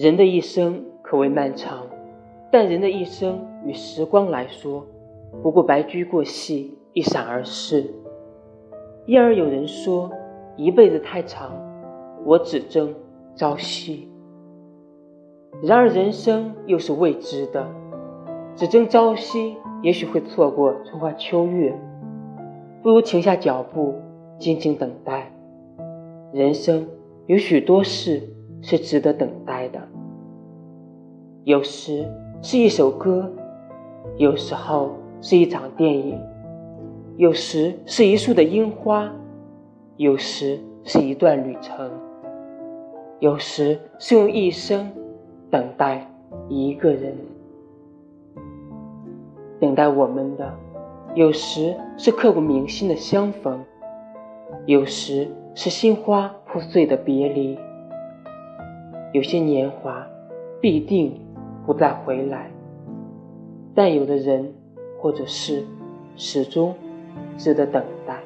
人的一生可谓漫长，但人的一生与时光来说，不过白驹过隙，一闪而逝。因而有人说，一辈子太长，我只争朝夕。然而人生又是未知的，只争朝夕，也许会错过春花秋月。不如停下脚步，静静等待。人生有许多事是值得等待，有时是一首歌，有时候是一场电影，有时是一束的樱花，有时是一段旅程，有时是用一生等待一个人，等待我们的。有时是刻骨铭心的相逢，有时是心花破碎的别离。有些年华必定不再回来，但有的人或者事始终值得等待。